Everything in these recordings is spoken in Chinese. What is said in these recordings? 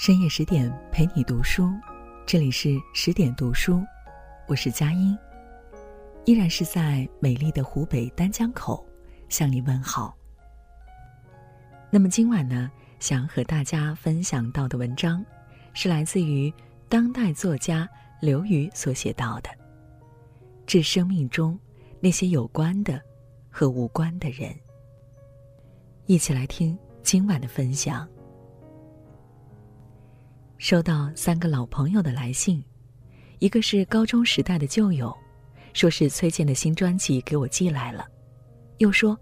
深夜十点陪你读书，这里是十点读书，我是佳音，依然是在美丽的湖北丹江口向你问好。那么今晚呢，想和大家分享到的文章，是来自于当代作家刘瑜所写到的，致生命中那些有关的和无关的人。一起来听今晚的分享。收到三个老朋友的来信，一个是高中时代的旧友，说是崔健的新专辑给我寄来了，又说，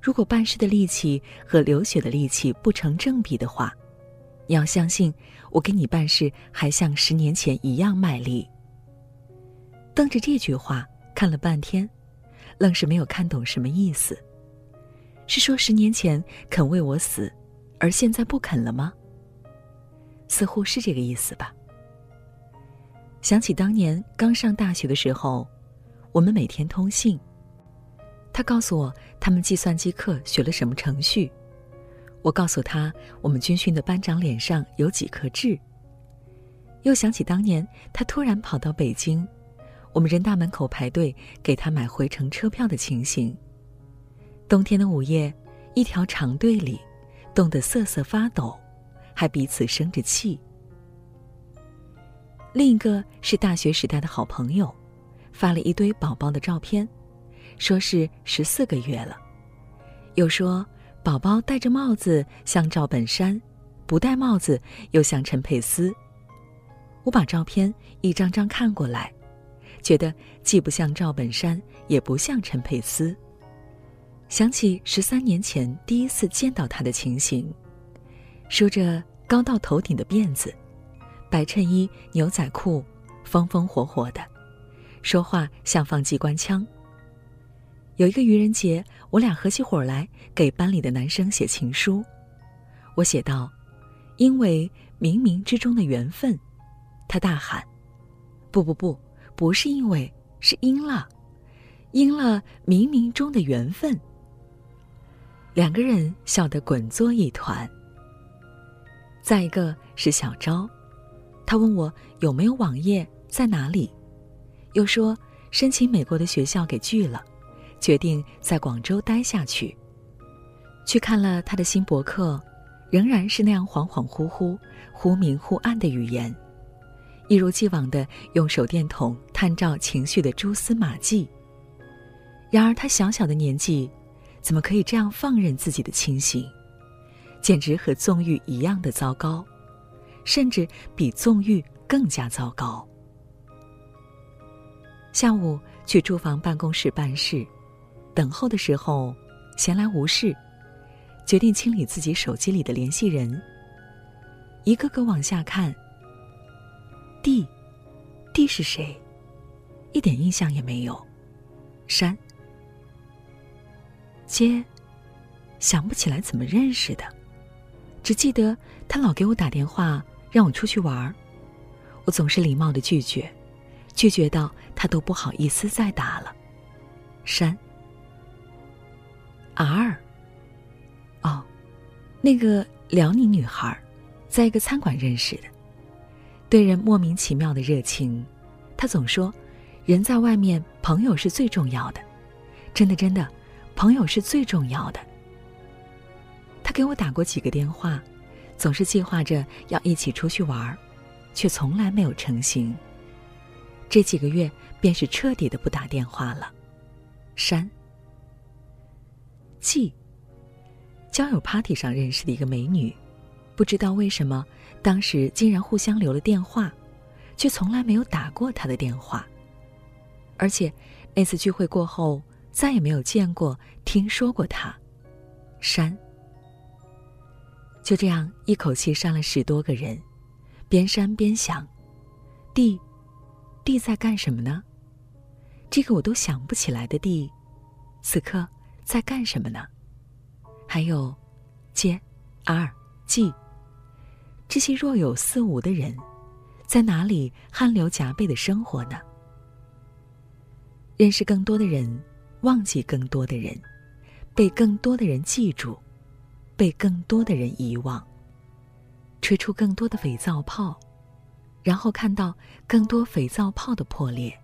如果办事的力气和流血的力气不成正比的话，你要相信我给你办事还像十年前一样卖力。瞪着这句话看了半天，愣是没有看懂什么意思。是说十年前肯为我死，而现在不肯了吗？似乎是这个意思吧。想起当年刚上大学的时候，我们每天通信。他告诉我他们计算机课学了什么程序，我告诉他我们军训的班长脸上有几颗痣。又想起当年他突然跑到北京，我们人大门口排队给他买回程车票的情形。冬天的午夜，一条长队里，冻得瑟瑟发抖。还彼此生着气。另一个是大学时代的好朋友，发了一堆宝宝的照片，说是十四个月了，又说宝宝戴着帽子像赵本山，不戴帽子又像陈佩斯。我把照片一张张看过来，觉得既不像赵本山，也不像陈佩斯。想起十三年前第一次见到他的情形。梳着高到头顶的辫子，白衬衣、牛仔裤，风风火火的，说话像放机关枪。有一个愚人节，我俩合起伙来给班里的男生写情书。我写道：“因为冥冥之中的缘分。”他大喊：“不不不，不是因为，是因了，因了冥冥中的缘分。”两个人笑得滚作一团。再一个是小昭，他问我有没有网页在哪里，又说申请美国的学校给拒了，决定在广州待下去。去看了他的新博客，仍然是那样恍恍惚惚、忽明忽暗的语言，一如既往的用手电筒探照情绪的蛛丝马迹。然而他小小的年纪，怎么可以这样放任自己的清醒？简直和纵欲一样的糟糕，甚至比纵欲更加糟糕。下午去住房办公室办事，等候的时候闲来无事，决定清理自己手机里的联系人。一个个往下看。D，D 是谁？一点印象也没有。山。接，想不起来怎么认识的。只记得他老给我打电话，让我出去玩儿，我总是礼貌的拒绝，拒绝到他都不好意思再打了。删。R。哦，那个辽宁女孩，在一个餐馆认识的，对人莫名其妙的热情。她总说，人在外面，朋友是最重要的。真的，真的，朋友是最重要的。给我打过几个电话，总是计划着要一起出去玩儿，却从来没有成行。这几个月便是彻底的不打电话了。删。记。交友 party 上认识的一个美女，不知道为什么，当时竟然互相留了电话，却从来没有打过她的电话。而且那次聚会过后，再也没有见过、听说过她。删。就这样一口气删了十多个人，边删边想，D，D 在干什么呢？这个我都想不起来的 D，此刻在干什么呢？还有，J、R、G，这些若有似无的人，在哪里汗流浃背的生活呢？认识更多的人，忘记更多的人，被更多的人记住。被更多的人遗忘，吹出更多的肥皂泡，然后看到更多肥皂泡的破裂。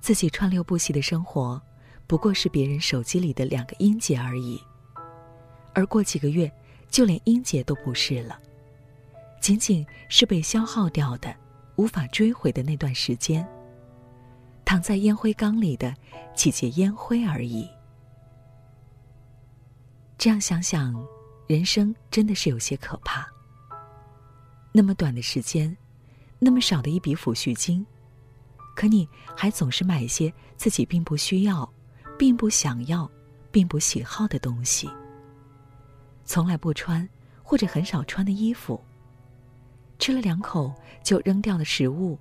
自己川流不息的生活，不过是别人手机里的两个音节而已。而过几个月，就连音节都不是了，仅仅是被消耗掉的、无法追回的那段时间，躺在烟灰缸里的几节烟灰而已。这样想想，人生真的是有些可怕。那么短的时间，那么少的一笔抚恤金，可你还总是买一些自己并不需要、并不想要、并不喜好的东西。从来不穿或者很少穿的衣服，吃了两口就扔掉的食物，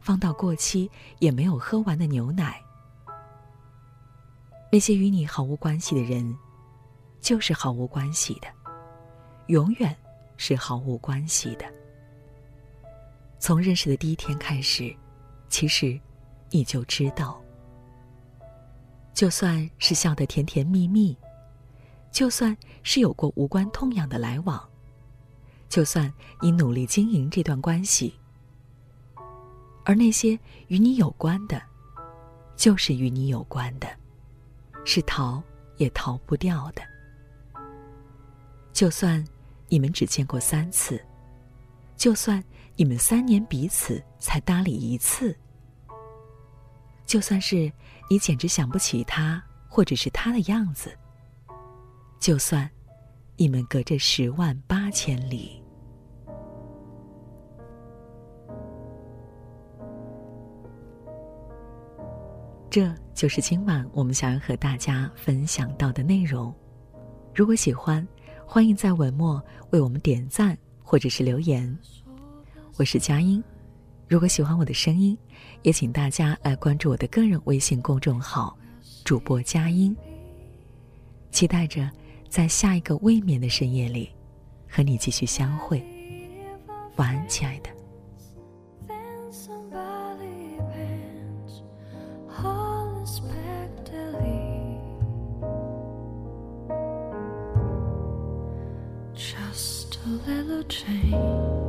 放到过期也没有喝完的牛奶，那些与你毫无关系的人，就是毫无关系的，永远是毫无关系的。从认识的第一天开始，其实你就知道，就算是笑得甜甜蜜蜜。就算是有过无关痛痒的来往，就算你努力经营这段关系，而那些与你有关的，就是与你有关的，是逃也逃不掉的。就算你们只见过三次，就算你们三年彼此才搭理一次，就算是你简直想不起他或者是他的样子。就算你们隔着十万八千里，这就是今晚我们想要和大家分享到的内容。如果喜欢，欢迎在文末为我们点赞或者是留言。我是佳音，如果喜欢我的声音，也请大家来关注我的个人微信公众号“主播佳音”，期待着。在下一个未眠的深夜里，和你继续相会。晚安，亲爱的。a little change.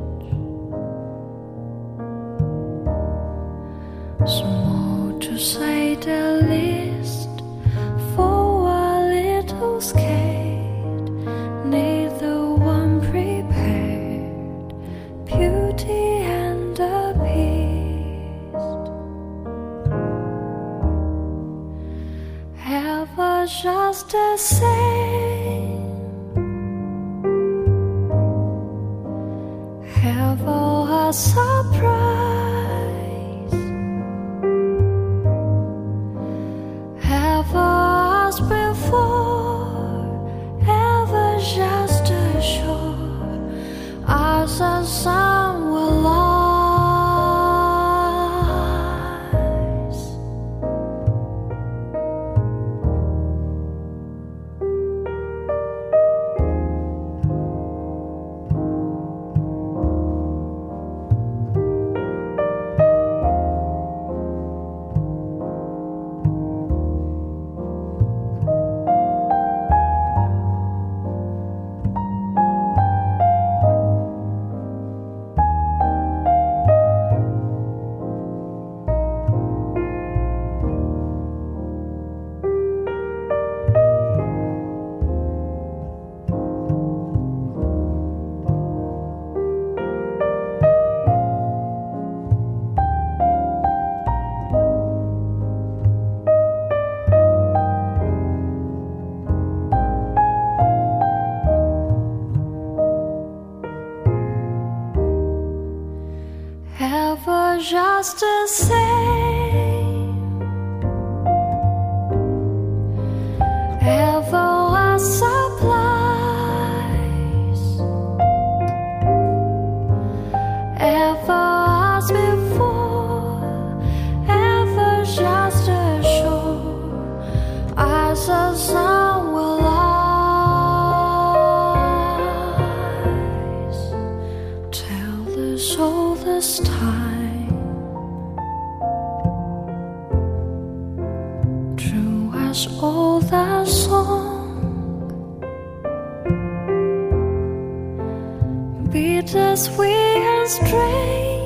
just a as old as song, bitter, sweet and strange.